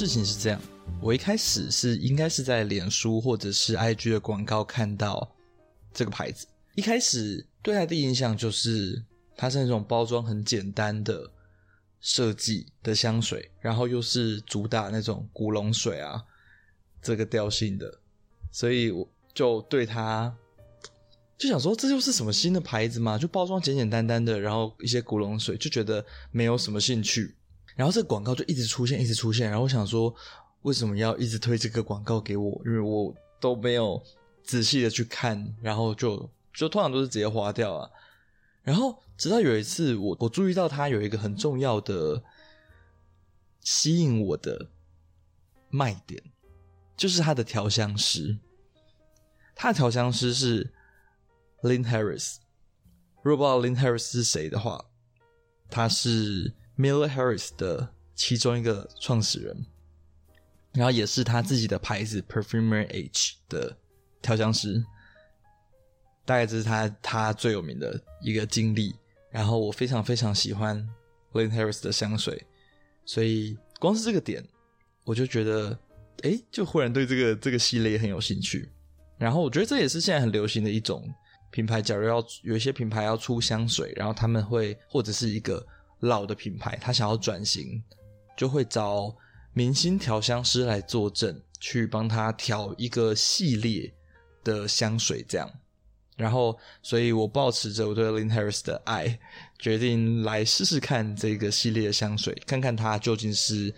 事情是这样，我一开始是应该是在脸书或者是 IG 的广告看到这个牌子，一开始对它的印象就是它是那种包装很简单的设计的香水，然后又是主打那种古龙水啊这个调性的，所以我就对它。就想说，这就是什么新的牌子嘛？就包装简简单单的，然后一些古龙水，就觉得没有什么兴趣。然后这广告就一直出现，一直出现。然后我想说，为什么要一直推这个广告给我？因为我都没有仔细的去看，然后就就通常都是直接划掉啊。然后直到有一次我，我注意到它有一个很重要的吸引我的卖点，就是它的调香师。它的调香师是。Lynn Harris，如果不知道 Lynn Harris 是谁的话，他是 Miller Harris 的其中一个创始人，然后也是他自己的牌子 Perfumer H 的调香师。大概这是他他最有名的一个经历。然后我非常非常喜欢 Lynn Harris 的香水，所以光是这个点，我就觉得，哎，就忽然对这个这个系列很有兴趣。然后我觉得这也是现在很流行的一种。品牌假如要有一些品牌要出香水，然后他们会或者是一个老的品牌，他想要转型，就会找明星调香师来坐镇，去帮他调一个系列的香水，这样。然后，所以我抱持着我对 Lynn Harris 的爱，决定来试试看这个系列的香水，看看它究竟是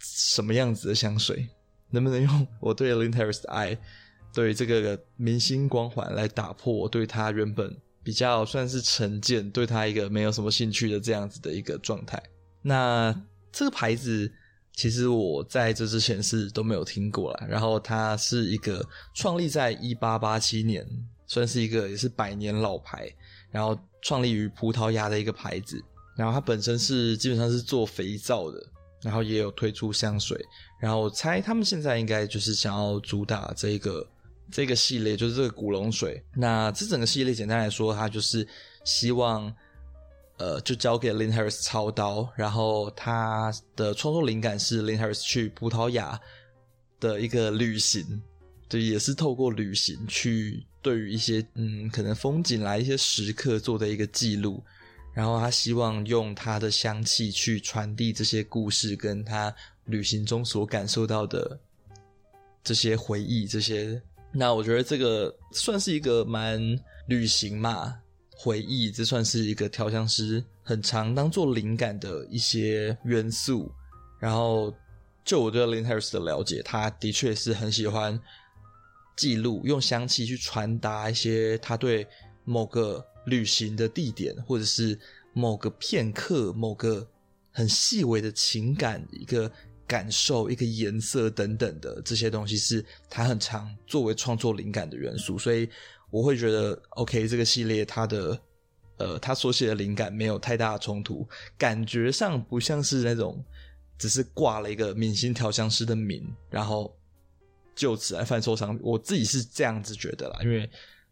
什么样子的香水，能不能用我对 Lynn Harris 的爱。对这个明星光环来打破我对他原本比较算是成见，对他一个没有什么兴趣的这样子的一个状态。那这个牌子其实我在这之前是都没有听过啦。然后它是一个创立在一八八七年，算是一个也是百年老牌，然后创立于葡萄牙的一个牌子。然后它本身是基本上是做肥皂的，然后也有推出香水。然后我猜他们现在应该就是想要主打这个。这个系列就是这个古龙水。那这整个系列简单来说，它就是希望，呃，就交给 Lin Harris 操刀，然后他的创作灵感是 Lin Harris 去葡萄牙的一个旅行，对，也是透过旅行去对于一些嗯可能风景来一些时刻做的一个记录，然后他希望用他的香气去传递这些故事，跟他旅行中所感受到的这些回忆，这些。那我觉得这个算是一个蛮旅行嘛，回忆，这算是一个调香师很常当做灵感的一些元素。然后，就我对 Lynn Harris 的了解，他的确是很喜欢记录，用香气去传达一些他对某个旅行的地点，或者是某个片刻、某个很细微的情感一个。感受一个颜色等等的这些东西，是他很常作为创作灵感的元素，所以我会觉得，OK，这个系列它的呃，他所写的灵感没有太大的冲突，感觉上不像是那种只是挂了一个明星调香师的名，然后就此来贩售商品。我自己是这样子觉得啦，因为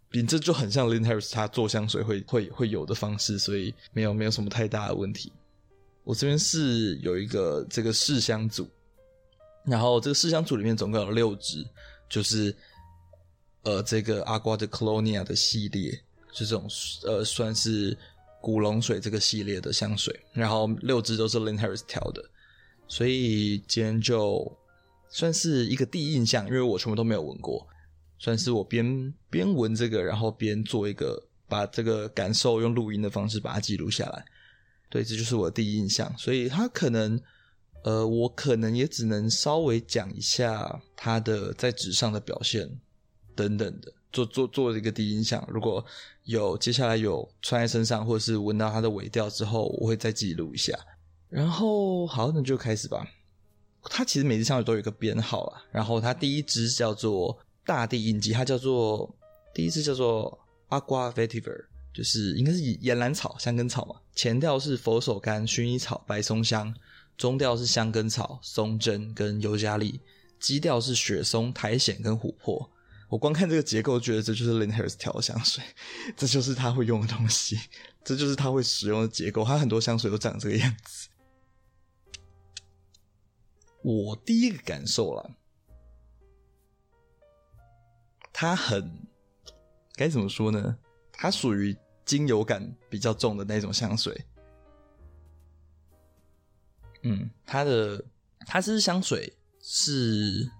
比这就很像 Lynn Harris 他做香水会会会有的方式，所以没有没有什么太大的问题。我这边是有一个这个试香组，然后这个试香组里面总共有六支，就是呃这个阿瓜的 Colonia 的系列，就这种呃算是古龙水这个系列的香水，然后六支都是 Lin Harris 调的，所以今天就算是一个第一印象，因为我全部都没有闻过，算是我边边闻这个，然后边做一个把这个感受用录音的方式把它记录下来。对，这就是我的第一印象，所以他可能，呃，我可能也只能稍微讲一下他的在纸上的表现等等的，做做做一个第一印象。如果有接下来有穿在身上，或者是闻到它的尾调之后，我会再记录一下。然后好，那就开始吧。它其实每支香水都有一个编号啊。然后它第一支叫做大地印记，它叫做第一支叫做 Agua Vetiver。就是应该是岩兰草、香根草嘛。前调是佛手柑、薰衣草、白松香，中调是香根草、松针跟尤加利，基调是雪松、苔藓跟琥珀。我光看这个结构，觉得这就是 Lin Harris 调的香水，这就是他会用的东西，这就是他会使用的结构。他很多香水都长这个样子。我第一个感受啦，它很该怎么说呢？它属于精油感比较重的那种香水。嗯，它的它这支香水是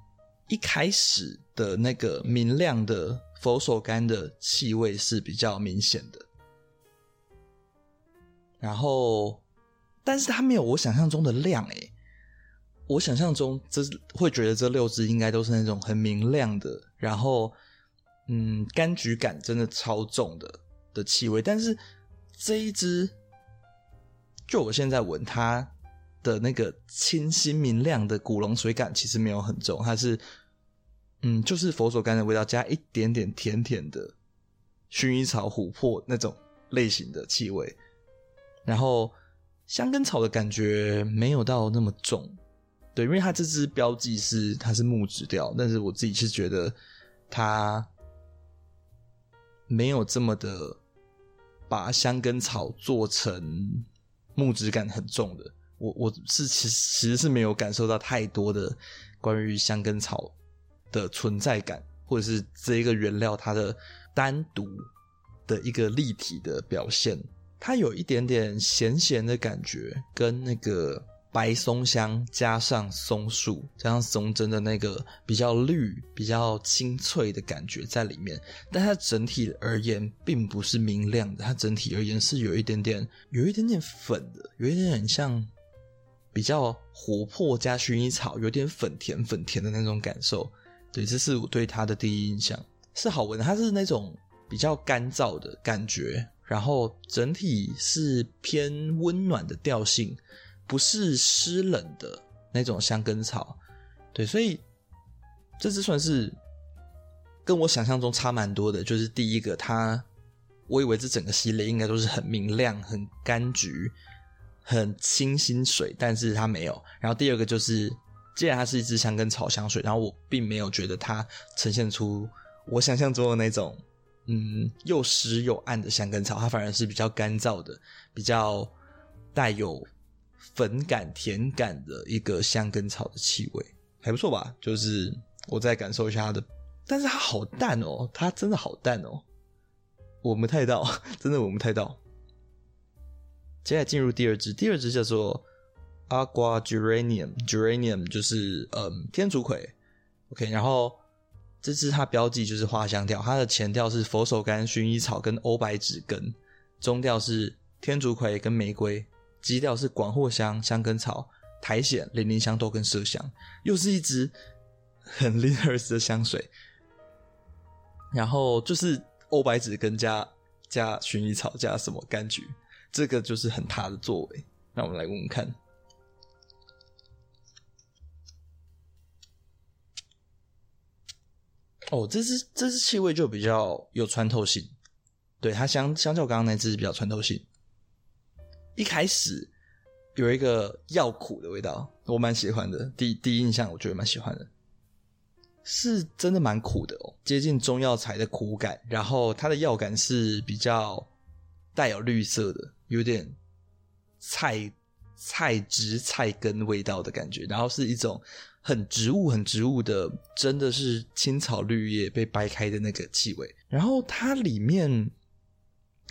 一开始的那个明亮的佛手柑的气味是比较明显的，然后，但是它没有我想象中的亮诶，我想象中这会觉得这六支应该都是那种很明亮的，然后，嗯，柑橘感真的超重的的气味，但是这一支，就我现在闻它。的那个清新明亮的古龙水感其实没有很重，它是，嗯，就是佛手柑的味道加一点点甜甜的薰衣草、琥珀那种类型的气味，然后香根草的感觉没有到那么重，对，因为它这支标记是它是木质调，但是我自己是觉得它没有这么的把香根草做成木质感很重的。我我是其实其实是没有感受到太多的关于香根草的存在感，或者是这一个原料它的单独的一个立体的表现。它有一点点咸咸的感觉，跟那个白松香加上松树加上松针的那个比较绿、比较清脆的感觉在里面。但它整体而言并不是明亮的，它整体而言是有一点点有一点点粉的，有一点点像。比较活泼加薰衣草，有点粉甜粉甜的那种感受。对，这是我对它的第一印象，是好闻。它是那种比较干燥的感觉，然后整体是偏温暖的调性，不是湿冷的那种香根草。对，所以这只算是跟我想象中差蛮多的。就是第一个，它我以为这整个系列应该都是很明亮、很柑橘。很清新水，但是它没有。然后第二个就是，既然它是一支香根草香水，然后我并没有觉得它呈现出我想象中的那种，嗯，又湿又暗的香根草，它反而是比较干燥的，比较带有粉感、甜感的一个香根草的气味，还不错吧？就是我再感受一下它的，但是它好淡哦，它真的好淡哦，闻不太到，真的闻不太到。接下来进入第二支，第二支叫做 Agua Geranium，Geranium 就是嗯天竺葵，OK，然后这支它标记就是花香调，它的前调是佛手柑、薰衣草跟欧白芷根，中调是天竺葵跟玫瑰，基调是广藿香、香根草、苔藓、零陵香豆跟麝香，又是一支很 l i n e r s 的香水，然后就是欧白芷跟加加薰衣草加什么柑橘。这个就是很他的作为，那我们来闻闻看。哦，这支这支气味就比较有穿透性，对，它相相较刚刚那支比较穿透性。一开始有一个药苦的味道，我蛮喜欢的。第一第一印象我觉得蛮喜欢的，是真的蛮苦的哦，接近中药材的苦感，然后它的药感是比较带有绿色的。有点菜菜汁菜根味道的感觉，然后是一种很植物、很植物的，真的是青草绿叶被掰开的那个气味。然后它里面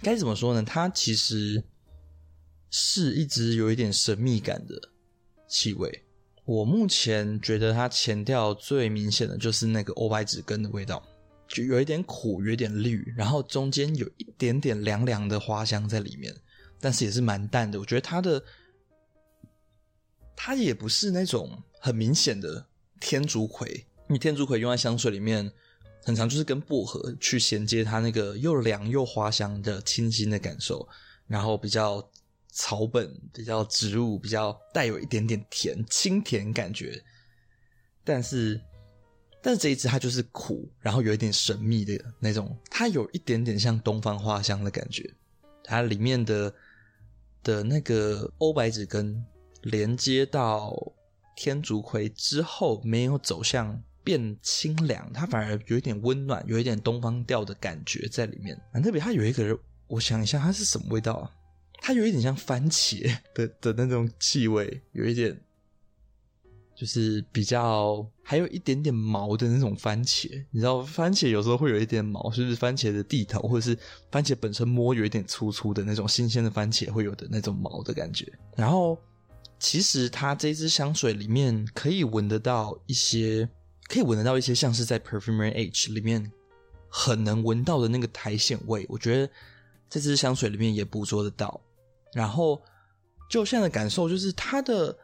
该怎么说呢？它其实是一直有一点神秘感的气味。我目前觉得它前调最明显的就是那个欧白芷根的味道，就有一点苦，有一点绿，然后中间有一点点凉凉的花香在里面。但是也是蛮淡的，我觉得它的它也不是那种很明显的天竺葵，因为天竺葵用在香水里面，很常就是跟薄荷去衔接它那个又凉又花香的清新的感受，然后比较草本、比较植物、比较带有一点点甜清甜感觉。但是，但是这一支它就是苦，然后有一点神秘的那种，它有一点点像东方花香的感觉，它里面的。的那个欧白芷根连接到天竺葵之后，没有走向变清凉，它反而有一点温暖，有一点东方调的感觉在里面。蛮特别，它有一个，我想一下，它是什么味道啊？它有一点像番茄 的的那种气味，有一点就是比较还有一点点毛的那种番茄。你知道，番茄有时候会有一点毛，就是番茄的蒂头，或者是番茄本身摸有一点粗粗的那种新鲜的番茄会有的那种毛的感觉。然后，其实它这支香水里面可以闻得到一些，可以闻得到一些像是在 Perfumery H 里面很能闻到的那个苔藓味。我觉得这支香水里面也捕捉得到。然后，就现在的感受就是它的。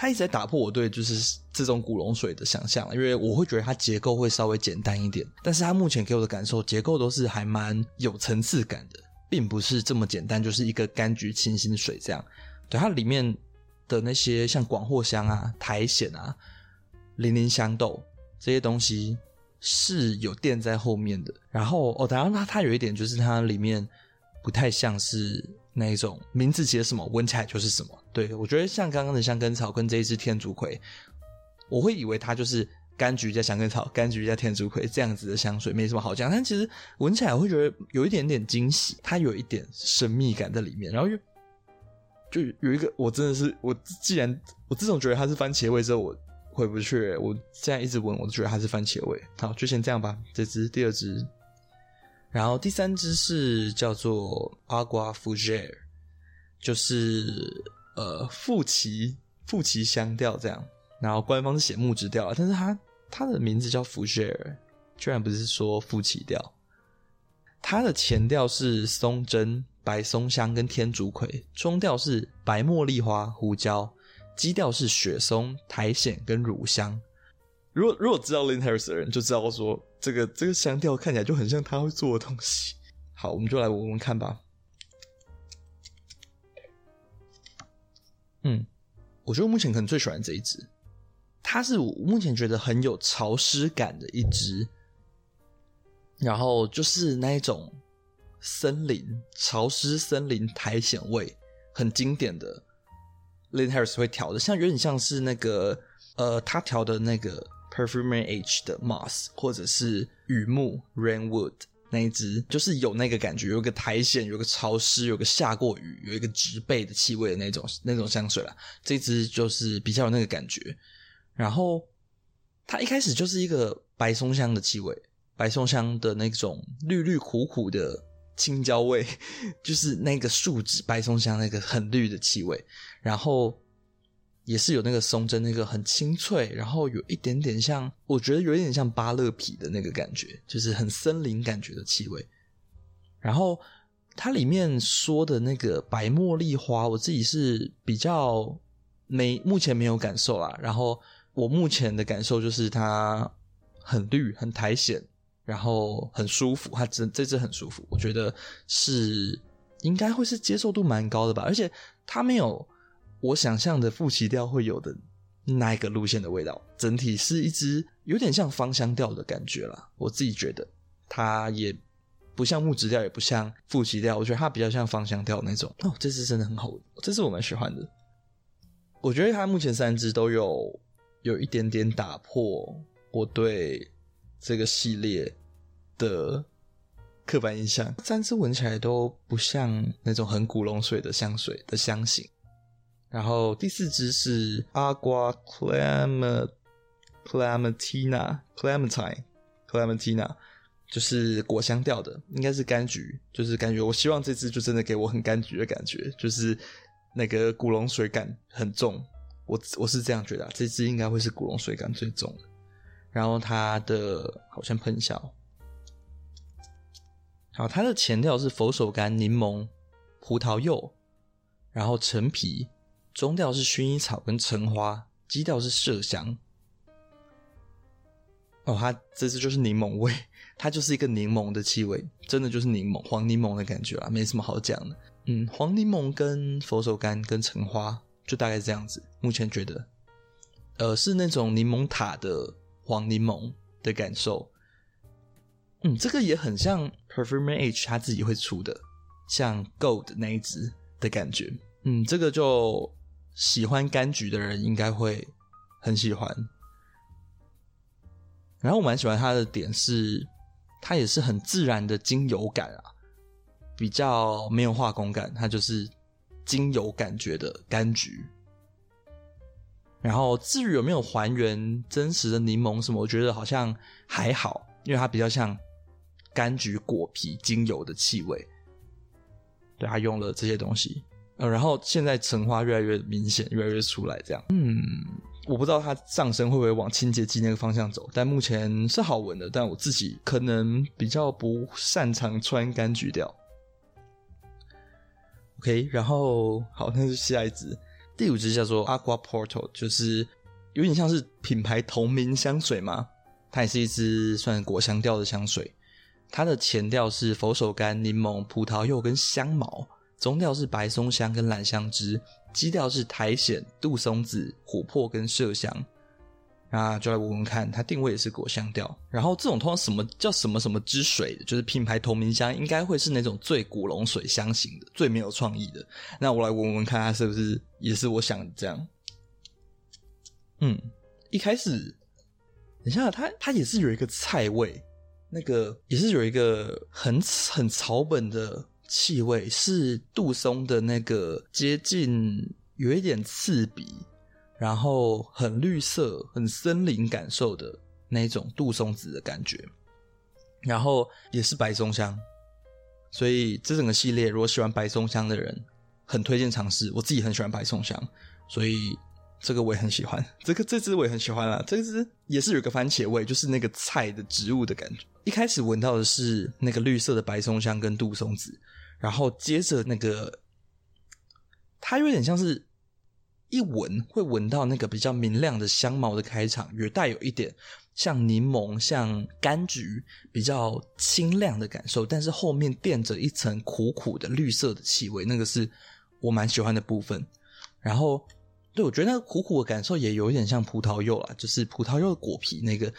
它一直在打破我对就是这种古龙水的想象，因为我会觉得它结构会稍微简单一点，但是它目前给我的感受，结构都是还蛮有层次感的，并不是这么简单，就是一个柑橘清新水这样。对，它里面的那些像广藿香啊、苔藓啊、零陵香豆这些东西是有垫在后面的。然后哦，当然它它有一点就是它里面不太像是。那一种名字写什么，闻起来就是什么。对，我觉得像刚刚的香根草跟这一支天竺葵，我会以为它就是柑橘加香根草、柑橘加天竺葵这样子的香水，没什么好讲。但其实闻起来我会觉得有一点点惊喜，它有一点神秘感在里面。然后又就有一个，我真的是我既然我自从觉得它是番茄味之后，我回不去。我现在一直闻，我都觉得它是番茄味。好，就先这样吧。这支第二支。然后第三支是叫做 Agua Fugere，就是呃馥奇馥奇香调这样。然后官方是写木质调，但是它它的名字叫 Fugere，居然不是说馥奇调。它的前调是松针、白松香跟天竺葵，中调是白茉莉花、胡椒，基调是雪松、苔藓跟乳香。如果如果知道 Lin Harris 的人就知道说。这个这个香调看起来就很像他会做的东西。好，我们就来闻闻看吧。嗯，我觉得目前可能最喜欢这一支，它是我目前觉得很有潮湿感的一支。然后就是那一种森林潮湿森林苔藓味，很经典的 Lin Harris 会调的，像有点像是那个呃，他调的那个。Perfumery H 的 Moss 或者是雨木 Rainwood 那一支，就是有那个感觉，有个苔藓，有个潮湿，有个下过雨，有一个植被的气味的那种那种香水啦。这支就是比较有那个感觉。然后它一开始就是一个白松香的气味，白松香的那种绿绿苦苦的青椒味，就是那个树脂白松香那个很绿的气味，然后。也是有那个松针，那个很清脆，然后有一点点像，我觉得有一点像芭乐皮的那个感觉，就是很森林感觉的气味。然后它里面说的那个白茉莉花，我自己是比较没，目前没有感受啦。然后我目前的感受就是它很绿，很苔藓，然后很舒服，它这这只很舒服，我觉得是应该会是接受度蛮高的吧，而且它没有。我想象的馥奇调会有的那一个路线的味道，整体是一支有点像芳香调的感觉啦。我自己觉得它也不像木质调，也不像馥奇调，我觉得它比较像芳香调那种。哦，这支真的很好闻，这支我蛮喜欢的。我觉得它目前三支都有有一点点打破我对这个系列的刻板印象，三支闻起来都不像那种很古龙水的香水的香型。然后第四支是 Agua Clementina Clementine Clementina，就是果香调的，应该是柑橘，就是感觉。我希望这支就真的给我很柑橘的感觉，就是那个古龙水感很重。我我是这样觉得啊，这支应该会是古龙水感最重的。然后它的好像喷香，好，它的前调是佛手柑、柠檬、葡萄柚，然后陈皮。中调是薰衣草跟橙花，基调是麝香。哦，它这支就是柠檬味，它就是一个柠檬的气味，真的就是柠檬，黄柠檬的感觉啦，没什么好讲的。嗯，黄柠檬跟佛手柑跟橙花就大概是这样子。目前觉得，呃，是那种柠檬塔的黄柠檬的感受。嗯，这个也很像 Perfumery H 他自己会出的，像 Gold 那一支的感觉。嗯，这个就。喜欢柑橘的人应该会很喜欢，然后我蛮喜欢它的点是，它也是很自然的精油感啊，比较没有化工感，它就是精油感觉的柑橘。然后至于有没有还原真实的柠檬什么，我觉得好像还好，因为它比较像柑橘果皮精油的气味。对，它用了这些东西，呃，然后现在橙花越来越明显，越来越出来，这样。嗯，我不知道它上升会不会往清洁剂那个方向走，但目前是好闻的。但我自己可能比较不擅长穿柑橘调。OK，然后好，那就下一支。第五支叫做 Aqua Porto，就是有点像是品牌同名香水嘛，它也是一支算果香调的香水。它的前调是佛手柑、柠檬、葡萄柚跟香茅，中调是白松香跟榄香枝，基调是苔藓、杜松子、琥珀跟麝香。那就来闻闻看，它定位也是果香调。然后这种通常什么叫什么什么之水，就是品牌同名香，应该会是那种最古龙水香型的，最没有创意的。那我来闻闻看，它是不是也是我想这样？嗯，一开始，等一下，它它也是有一个菜味，那个也是有一个很很草本的气味，是杜松的那个接近有一点刺鼻。然后很绿色、很森林感受的那种杜松子的感觉，然后也是白松香，所以这整个系列如果喜欢白松香的人，很推荐尝试。我自己很喜欢白松香，所以这个我也很喜欢。这个这支我也很喜欢啊，这支也是有个番茄味，就是那个菜的植物的感觉。一开始闻到的是那个绿色的白松香跟杜松子，然后接着那个它有点像是。一闻会闻到那个比较明亮的香茅的开场，也带有一点像柠檬、像柑橘比较清亮的感受，但是后面垫着一层苦苦的绿色的气味，那个是我蛮喜欢的部分。然后，对，我觉得那苦苦的感受也有一点像葡萄柚啊，就是葡萄柚的果皮那个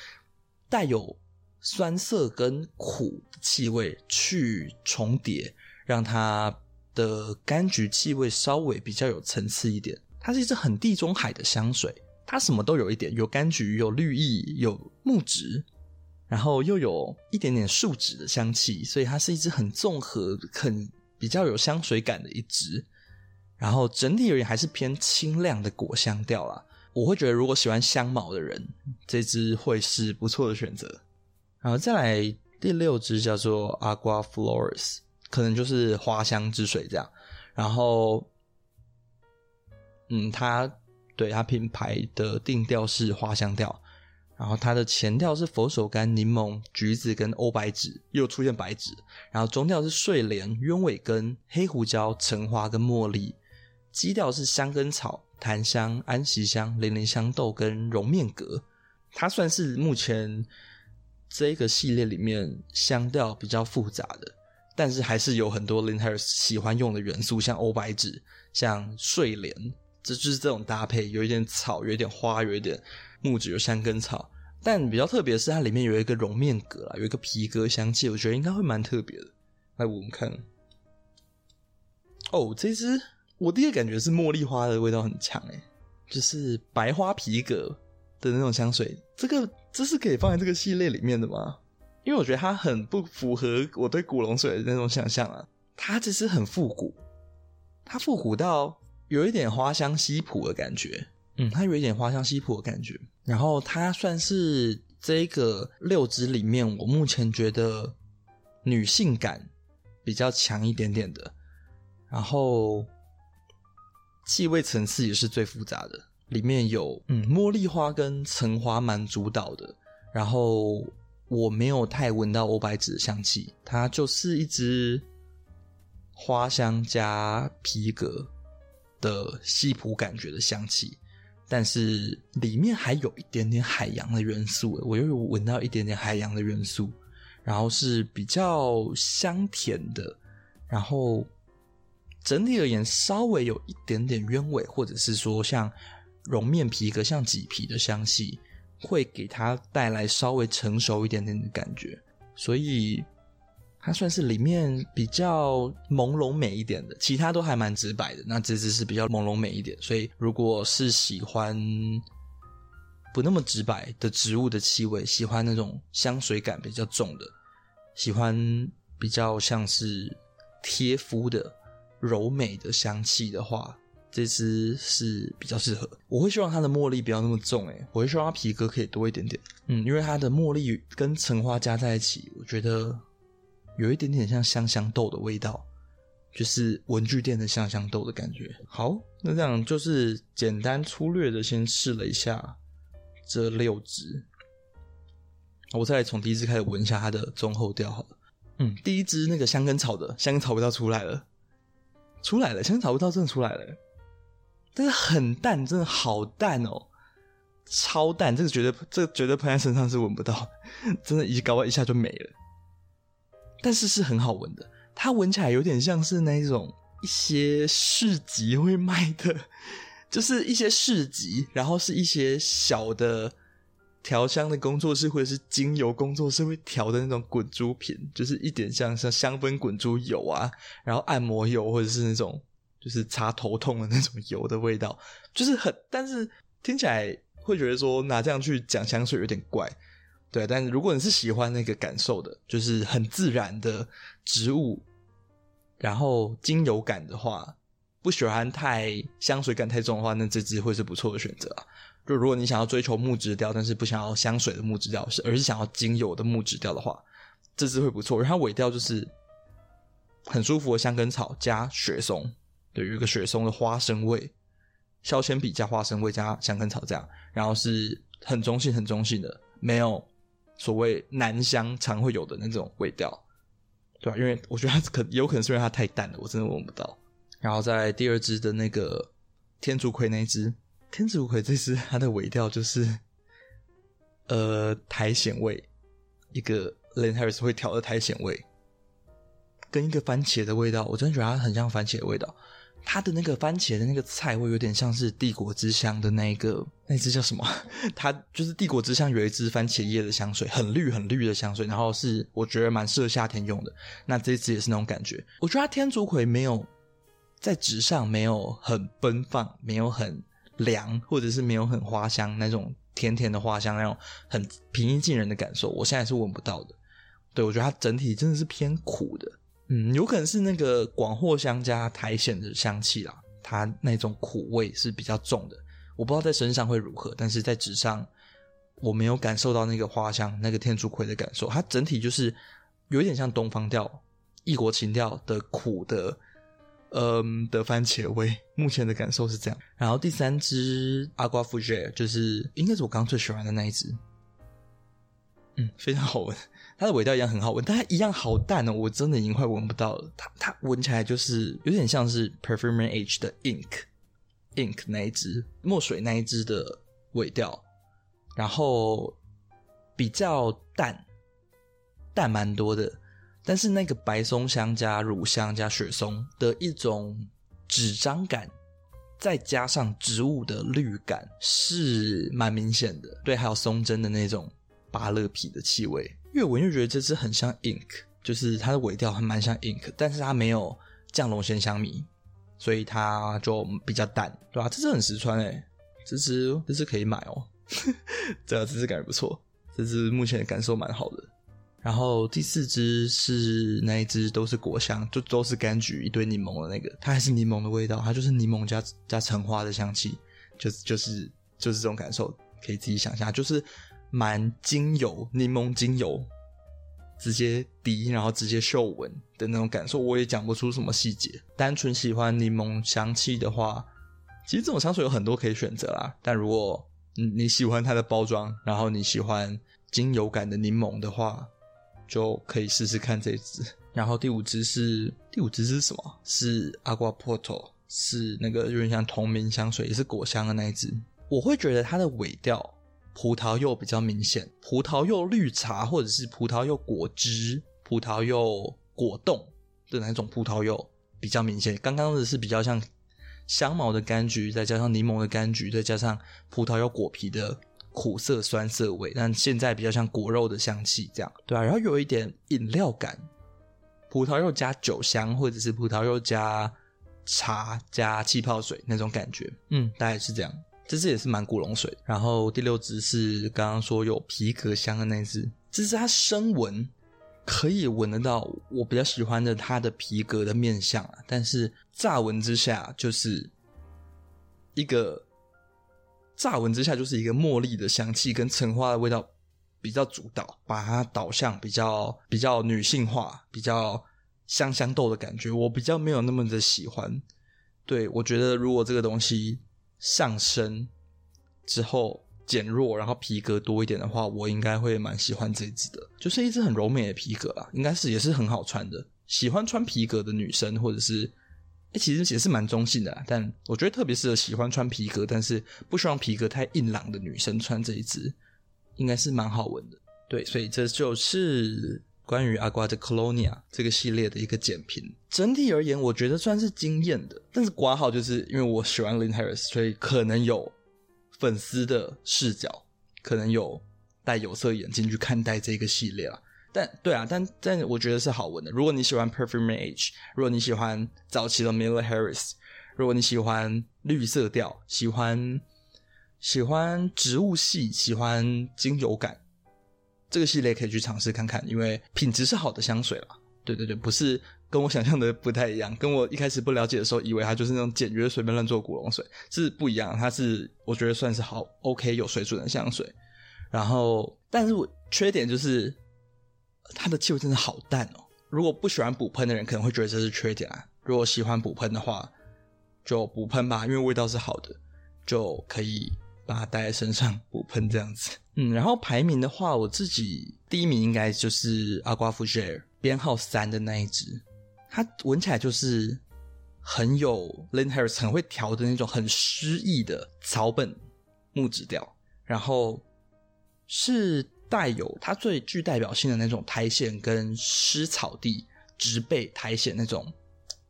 带有酸涩跟苦气味去重叠，让它的柑橘气味稍微比较有层次一点。它是一支很地中海的香水，它什么都有一点，有柑橘，有绿意，有木质，然后又有一点点树脂的香气，所以它是一支很综合、很比较有香水感的一支。然后整体而言还是偏清亮的果香调啦。我会觉得如果喜欢香茅的人，这支会是不错的选择。然后再来第六支叫做 Aqua Flores，可能就是花香之水这样。然后。嗯，它对它品牌的定调是花香调，然后它的前调是佛手柑、柠檬、橘子跟欧白芷，又出现白芷，然后中调是睡莲、鸢尾根、黑胡椒、橙花跟茉莉，基调是香根草、檀香、安息香、连连香豆跟绒面革，它算是目前这个系列里面香调比较复杂的，但是还是有很多 Lindt 喜欢用的元素，像欧白芷，像睡莲。这就是这种搭配，有一点草，有一点花，有一点木质，有香根草。但比较特别的是，它里面有一个绒面革啦，有一个皮革香气，我觉得应该会蛮特别的。来闻闻看。哦，这支我第一个感觉是茉莉花的味道很强，诶，就是白花皮革的那种香水。这个这是可以放在这个系列里面的吗？因为我觉得它很不符合我对古龙水的那种想象啊。它其实很复古，它复古到。有一点花香西普的感觉，嗯，它有一点花香西普的感觉。然后它算是这个六支里面，我目前觉得女性感比较强一点点的。然后气味层次也是最复杂的，里面有嗯茉莉花跟橙花蛮主导的。然后我没有太闻到欧白芷的香气，它就是一支花香加皮革的西普感觉的香气，但是里面还有一点点海洋的元素，我又有闻到一点点海洋的元素，然后是比较香甜的，然后整体而言稍微有一点点鸢尾，或者是说像绒面皮革、像麂皮的香气，会给它带来稍微成熟一点点的感觉，所以。它算是里面比较朦胧美一点的，其他都还蛮直白的。那这只是比较朦胧美一点，所以如果是喜欢不那么直白的植物的气味，喜欢那种香水感比较重的，喜欢比较像是贴肤的柔美的香气的话，这支是比较适合。我会希望它的茉莉不要那么重，诶，我会希望它皮革可以多一点点。嗯，因为它的茉莉跟橙花加在一起，我觉得有一点点像香香豆的味道，就是文具店的香香豆的感觉。好，那这样就是简单粗略的先试了一下这六支，我再来从第一支开始闻一下它的中后调好了。嗯，第一支那个香根草的香根草味道出来了。出来了，香草味道真的出来了，但是很淡，真的好淡哦，超淡，这个绝对，这个绝对喷在身上是闻不到，真的，一搞一下就没了。但是是很好闻的，它闻起来有点像是那种一些市集会卖的，就是一些市集，然后是一些小的。调香的工作室或者是精油工作室会调的那种滚珠瓶，就是一点像像香氛滚珠油啊，然后按摩油或者是那种就是擦头痛的那种油的味道，就是很，但是听起来会觉得说拿这样去讲香水有点怪，对。但是如果你是喜欢那个感受的，就是很自然的植物，然后精油感的话，不喜欢太香水感太重的话，那这支会是不错的选择啊。就如果你想要追求木质调，但是不想要香水的木质调，是而是想要精油的木质调的话，这支会不错。然后尾调就是很舒服的香根草加雪松，对，有一个雪松的花生味，削铅笔加花生味加香根草这样，然后是很中性很中性的，没有所谓男香常会有的那种味调，对吧？因为我觉得它可有可能是因为它太淡了，我真的闻不到。然后在第二支的那个天竺葵那一支。天竺葵这支它的尾调就是，呃，苔藓味，一个 l a n Harris 会调的苔藓味，跟一个番茄的味道，我真的觉得它很像番茄的味道。它的那个番茄的那个菜味有点像是帝国之乡的那一个那支叫什么？它就是帝国之乡有一支番茄叶的香水，很绿很绿的香水，然后是我觉得蛮适合夏天用的。那这支也是那种感觉。我觉得它天竺葵没有在纸上没有很奔放，没有很。凉，或者是没有很花香那种甜甜的花香，那种很平易近人的感受，我现在是闻不到的。对，我觉得它整体真的是偏苦的，嗯，有可能是那个广藿香加苔藓的香气啦，它那种苦味是比较重的。我不知道在身上会如何，但是在纸上我没有感受到那个花香、那个天竺葵的感受。它整体就是有一点像东方调、异国情调的苦的。嗯的番茄味，目前的感受是这样。然后第三支 Agua Fougere 就是应该是我刚最喜欢的那一支，嗯，非常好闻，它的味道一样很好闻，但它一样好淡哦，我真的已经快闻不到了。它它闻起来就是有点像是 Perfumery H 的 Ink Ink 那一支墨水那一支的味调，然后比较淡，淡蛮多的。但是那个白松香加乳香加雪松的一种纸张感，再加上植物的绿感，是蛮明显的。对，还有松针的那种芭乐皮的气味，越闻越觉得这支很像 ink，就是它的尾调还蛮像 ink，但是它没有降龙鲜香米，所以它就比较淡，对吧、啊？这支很实穿诶、这支这支可以买哦，这这支感觉不错，这支目前感受蛮好的。然后第四支是那一支都是果香，就都是柑橘一堆柠檬的那个，它还是柠檬的味道，它就是柠檬加加橙花的香气，就是就是就是这种感受，可以自己想象，就是蛮精油柠檬精油，直接滴然后直接嗅闻的那种感受，我也讲不出什么细节。单纯喜欢柠檬香气的话，其实这种香水有很多可以选择啦。但如果你你喜欢它的包装，然后你喜欢精油感的柠檬的话。就可以试试看这支，然后第五支是第五支是什么？是 Agua Porto，是那个有点像同名香水，也是果香的那一支。我会觉得它的尾调葡萄柚比较明显，葡萄柚绿茶或者是葡萄柚果汁、葡萄柚果冻的那种葡萄柚比较明显。刚刚的是比较像香茅的柑橘，再加上柠檬的柑橘，再加上葡萄柚果皮的。苦涩酸涩味，但现在比较像果肉的香气，这样对啊，然后有一点饮料感，葡萄柚加酒香，或者是葡萄柚加茶加气泡水那种感觉，嗯，大概是这样。这支也是蛮古龙水。然后第六支是刚刚说有皮革香的那支，这是它深闻可以闻得到我比较喜欢的它的皮革的面相啊，但是乍闻之下就是一个乍闻之下就是一个茉莉的香气跟橙花的味道比较主导，把它导向比较比较女性化、比较香香豆的感觉，我比较没有那么的喜欢。对，我觉得如果这个东西上身之后减弱，然后皮革多一点的话，我应该会蛮喜欢这一支的，就是一支很柔美的皮革啊，应该是也是很好穿的。喜欢穿皮革的女生，或者是。欸、其实也是蛮中性的啦，但我觉得特别适合喜欢穿皮革，但是不希望皮革太硬朗的女生穿这一支，应该是蛮好闻的。对，所以这就是关于阿瓜的 Colonia 这个系列的一个简评。整体而言，我觉得算是惊艳的。但是括号就是因为我喜欢 Lin Harris，所以可能有粉丝的视角，可能有戴有色眼镜去看待这个系列啦。但对啊，但但我觉得是好闻的。如果你喜欢 Perfume Age，如果你喜欢早期的 Miller Harris，如果你喜欢绿色调，喜欢喜欢植物系，喜欢精油感，这个系列可以去尝试看看，因为品质是好的香水啦。对对对，不是跟我想象的不太一样。跟我一开始不了解的时候，以为它就是那种简约随便乱做古龙水，是不一样。它是我觉得算是好 OK 有水准的香水。然后，但是我缺点就是。它的气味真的好淡哦！如果不喜欢补喷的人，可能会觉得这是缺点啊。如果喜欢补喷的话，就补喷吧，因为味道是好的，就可以把它带在身上补喷这样子。嗯，然后排名的话，我自己第一名应该就是 Agua Fougere 编号三的那一只，它闻起来就是很有 Lynn Harris 很会调的那种很诗意的草本木质调，然后是。带有它最具代表性的那种苔藓跟湿草地植被苔藓那种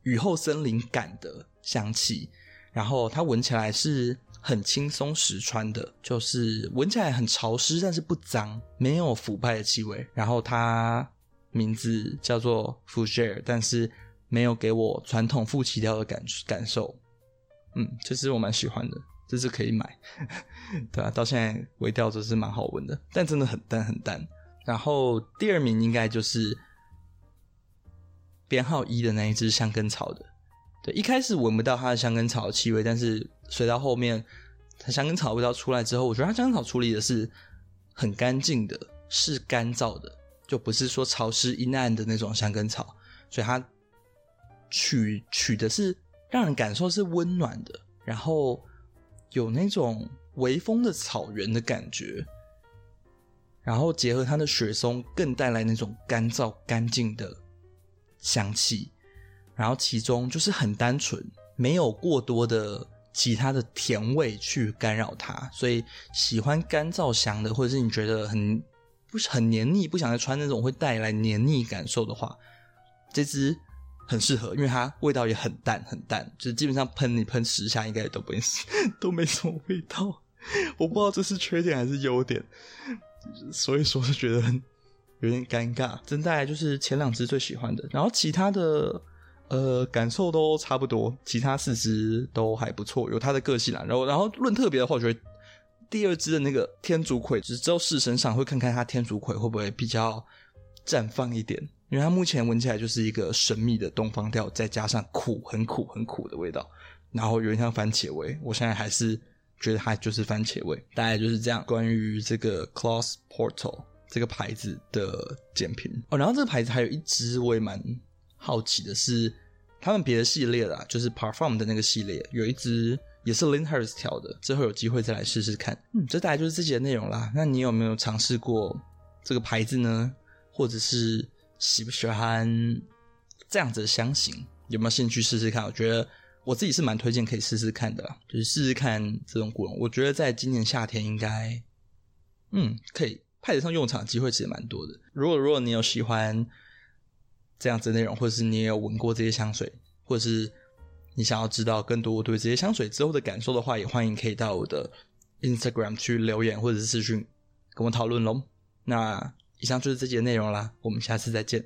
雨后森林感的香气，然后它闻起来是很轻松实穿的，就是闻起来很潮湿，但是不脏，没有腐败的气味。然后它名字叫做 Fougere，但是没有给我传统富奇调的感感受。嗯，这是我蛮喜欢的。这是可以买，对啊，到现在尾调都是蛮好闻的，但真的很淡很淡。然后第二名应该就是编号一的那一支香根草的，对，一开始闻不到它的香根草的气味，但是随到后面它香根草味道出来之后，我觉得它香根草处理的是很干净的，是干燥的，就不是说潮湿阴暗的那种香根草，所以它取取的是让人感受是温暖的，然后。有那种微风的草原的感觉，然后结合它的雪松，更带来那种干燥干净的香气。然后其中就是很单纯，没有过多的其他的甜味去干扰它。所以喜欢干燥香的，或者是你觉得很不是很黏腻，不想再穿那种会带来黏腻感受的话，这支。很适合，因为它味道也很淡很淡，就是基本上喷你喷十下应该也都不会，都没什么味道。我不知道这是缺点还是优点，所以说就觉得很有点尴尬。真带就是前两支最喜欢的，然后其他的呃感受都差不多，其他四支都还不错，有它的个性啦。然后然后论特别的话，我觉得第二支的那个天竺葵，只是之后试身上会看看它天竺葵会不会比较绽放一点。因为它目前闻起来就是一个神秘的东方调，再加上苦，很苦很苦的味道，然后有点像番茄味。我现在还是觉得它就是番茄味，大概就是这样。关于这个 Claus Portal 这个牌子的简评哦，然后这个牌子还有一支我也蛮好奇的是，他们别的系列啦，就是 Parfum 的那个系列，有一支也是 Lynn Harris 调的，之后有机会再来试试看。嗯，这大概就是这些内容啦。那你有没有尝试过这个牌子呢？或者是？喜不喜欢这样子的香型？有没有兴趣试试看？我觉得我自己是蛮推荐可以试试看的，就是试试看这种古龙。我觉得在今年夏天应该，嗯，可以派得上用场的机会其实蛮多的。如果如果你有喜欢这样子内容，或者是你也有闻过这些香水，或者是你想要知道更多我对这些香水之后的感受的话，也欢迎可以到我的 Instagram 去留言或者是私讯跟我讨论喽。那。以上就是这集的内容啦，我们下次再见。